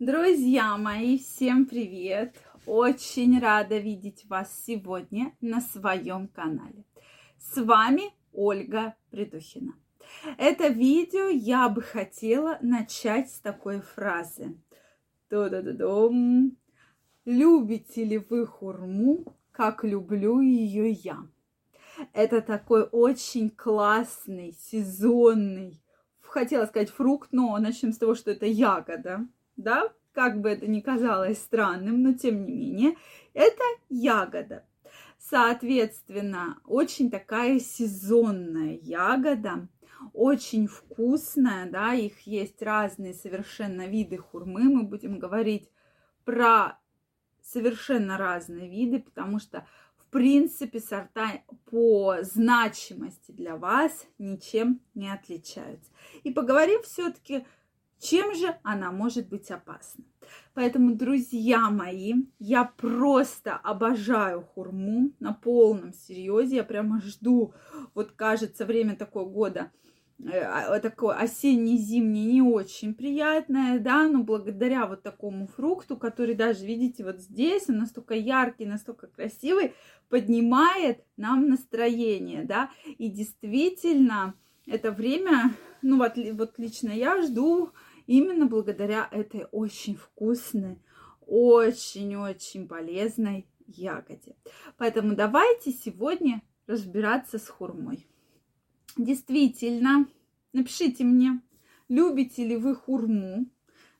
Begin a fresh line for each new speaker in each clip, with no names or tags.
Друзья мои, всем привет! Очень рада видеть вас сегодня на своем канале. С вами Ольга Придухина. Это видео я бы хотела начать с такой фразы. Ту-ду-ду-дум. Любите ли вы хурму, как люблю ее я? Это такой очень классный, сезонный, хотела сказать фрукт, но начнем с того, что это ягода да, как бы это ни казалось странным, но тем не менее, это ягода. Соответственно, очень такая сезонная ягода, очень вкусная, да, их есть разные совершенно виды хурмы, мы будем говорить про совершенно разные виды, потому что в принципе сорта по значимости для вас ничем не отличаются. И поговорим все-таки чем же она может быть опасна? Поэтому, друзья мои, я просто обожаю хурму на полном серьезе. Я прямо жду, вот кажется, время такого года, э, а, такое осенне-зимнее не очень приятное, да, но благодаря вот такому фрукту, который даже, видите, вот здесь, он настолько яркий, настолько красивый, поднимает нам настроение, да, и действительно это время, ну вот, вот лично я жду именно благодаря этой очень вкусной, очень-очень полезной ягоде. Поэтому давайте сегодня разбираться с хурмой. Действительно, напишите мне, любите ли вы хурму,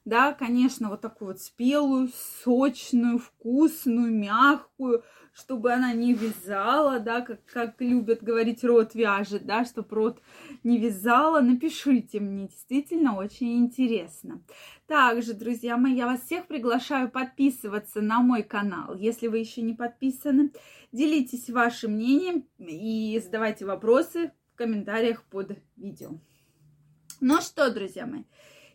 да, конечно, вот такую вот спелую, сочную, вкусную, мягкую, чтобы она не вязала, да, как, как любят говорить, рот вяжет, да, чтобы рот не вязала, напишите мне, действительно очень интересно. Также, друзья мои, я вас всех приглашаю подписываться на мой канал, если вы еще не подписаны. Делитесь вашим мнением и задавайте вопросы в комментариях под видео. Ну что, друзья мои,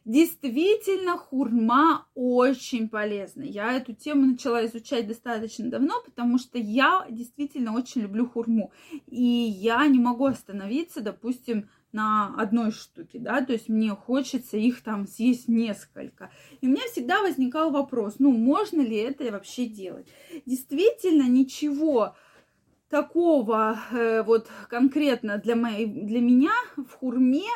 Действительно, хурма очень полезна. Я эту тему начала изучать достаточно давно, потому что я действительно очень люблю хурму. И я не могу остановиться, допустим, на одной штуке, да, то есть мне хочется их там съесть несколько. И у меня всегда возникал вопрос, ну, можно ли это вообще делать? Действительно, ничего такого э, вот конкретно для, моей, для меня в хурме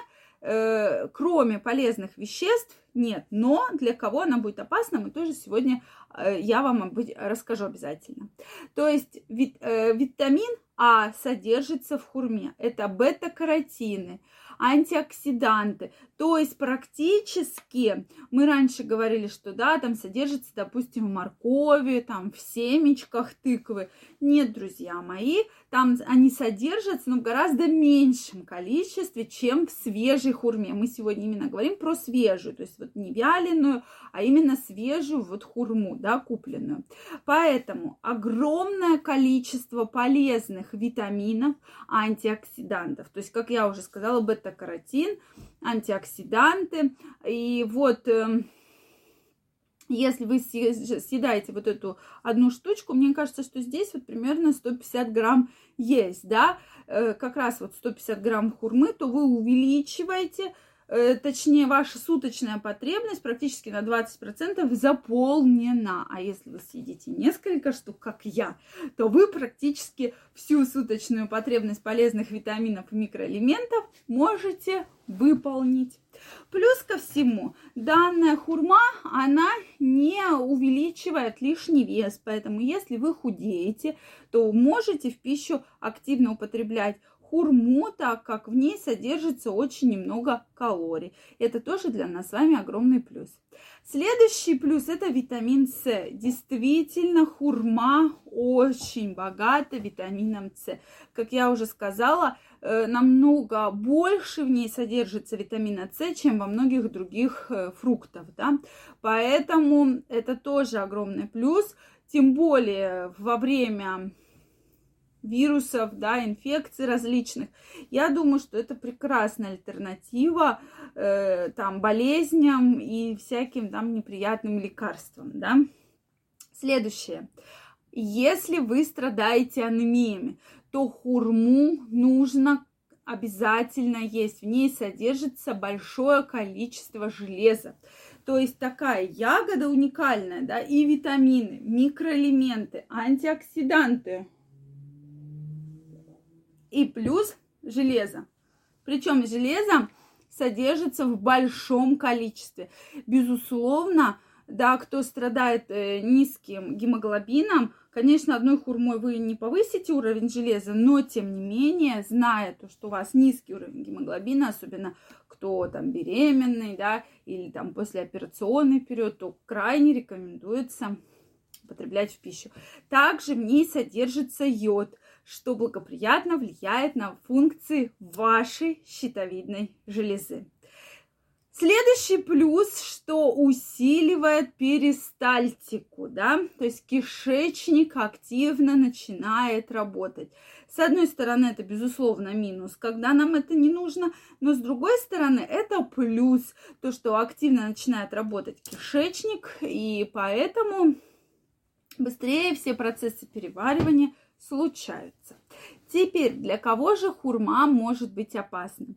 э, кроме полезных веществ, нет. Но для кого она будет опасна, мы тоже сегодня э, я вам расскажу обязательно. То есть вит, э, витамин А содержится в хурме. Это бета-каротины, антиоксиданты. То есть практически мы раньше говорили, что да, там содержится, допустим, в моркови, там в семечках тыквы. Нет, друзья мои, там они содержатся, но в гораздо меньшем количестве, чем в свежей хурме. Мы сегодня именно говорим про свежую, то есть вот не вяленую, а именно свежую вот хурму, да, купленную. Поэтому огромное количество полезных витаминов, антиоксидантов. То есть, как я уже сказала, бета-каротин, антиоксиданты. И вот эм, если вы съедаете вот эту одну штучку, мне кажется, что здесь вот примерно 150 грамм есть, да, э, как раз вот 150 грамм хурмы, то вы увеличиваете точнее, ваша суточная потребность практически на 20% заполнена. А если вы съедите несколько штук, как я, то вы практически всю суточную потребность полезных витаминов и микроэлементов можете выполнить. Плюс ко всему, данная хурма, она не увеличивает лишний вес, поэтому если вы худеете, то можете в пищу активно употреблять хурму, так как в ней содержится очень немного калорий. Это тоже для нас с вами огромный плюс. Следующий плюс это витамин С. Действительно, хурма очень богата витамином С. Как я уже сказала, э, намного больше в ней содержится витамина С, чем во многих других э, фруктов. Да? Поэтому это тоже огромный плюс. Тем более во время вирусов, да, инфекций различных. Я думаю, что это прекрасная альтернатива э, там болезням и всяким там неприятным лекарствам, да. Следующее. Если вы страдаете анемиями, то хурму нужно обязательно есть. В ней содержится большое количество железа. То есть такая ягода уникальная, да, и витамины, микроэлементы, антиоксиданты. И плюс железо. Причем железо содержится в большом количестве. Безусловно, да, кто страдает э, низким гемоглобином, конечно, одной хурмой вы не повысите уровень железа, но тем не менее, зная то, что у вас низкий уровень гемоглобина, особенно кто там беременный, да, или там послеоперационный период, то крайне рекомендуется употреблять в пищу. Также в ней содержится йод, что благоприятно влияет на функции вашей щитовидной железы. Следующий плюс, что усиливает перистальтику, да, то есть кишечник активно начинает работать. С одной стороны, это, безусловно, минус, когда нам это не нужно, но с другой стороны, это плюс, то, что активно начинает работать кишечник, и поэтому быстрее все процессы переваривания случаются. Теперь, для кого же хурма может быть опасна?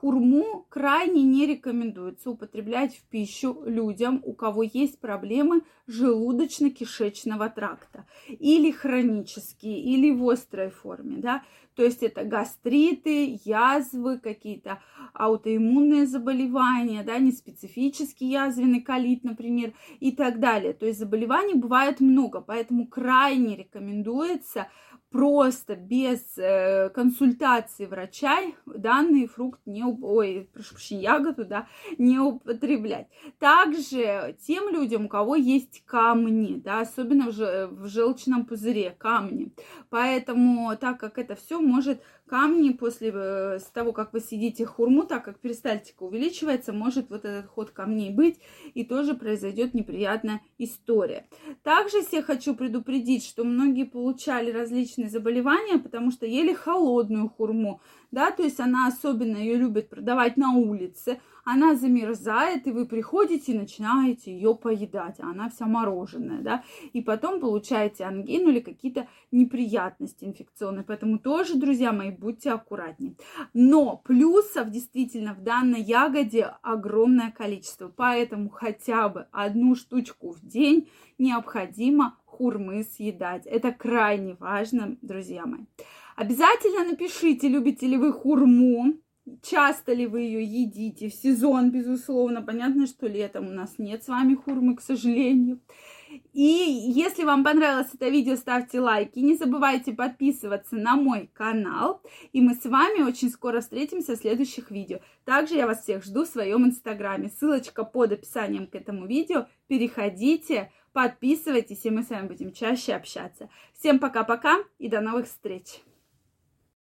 Хурму крайне не рекомендуется употреблять в пищу людям, у кого есть проблемы желудочно-кишечного тракта, или хронические, или в острой форме, да, то есть это гастриты, язвы, какие-то аутоиммунные заболевания, да, неспецифический язвенный колит, например, и так далее. То есть заболеваний бывает много, поэтому крайне рекомендуется просто без э, консультации врача данный фрукт не, ой, прошу прощения, ягоду, да, не употреблять. Также тем людям, у кого есть камни, да, особенно в, желчном пузыре камни. Поэтому, так как это все может камни после э, с того, как вы съедите хурму, так как перистальтика увеличивается, может вот этот ход камней быть, и тоже произойдет неприятная история. Также я хочу предупредить, что многие получали различные заболевания, потому что ели холодную хурму, да, то есть она особенно ее любит продавать на улице, она замерзает, и вы приходите и начинаете ее поедать, а она вся мороженая, да, и потом получаете ангину или какие-то неприятности инфекционные. Поэтому тоже, друзья мои, будьте аккуратнее. Но плюсов действительно в данной ягоде огромное количество, поэтому хотя бы одну штучку в день необходимо хурмы съедать. Это крайне важно, друзья мои. Обязательно напишите, любите ли вы хурму, Часто ли вы ее едите? В сезон, безусловно. Понятно, что летом у нас нет с вами хурмы, к сожалению. И если вам понравилось это видео, ставьте лайки. Не забывайте подписываться на мой канал. И мы с вами очень скоро встретимся в следующих видео. Также я вас всех жду в своем инстаграме. Ссылочка под описанием к этому видео. Переходите, подписывайтесь, и мы с вами будем чаще общаться. Всем пока-пока и до новых встреч!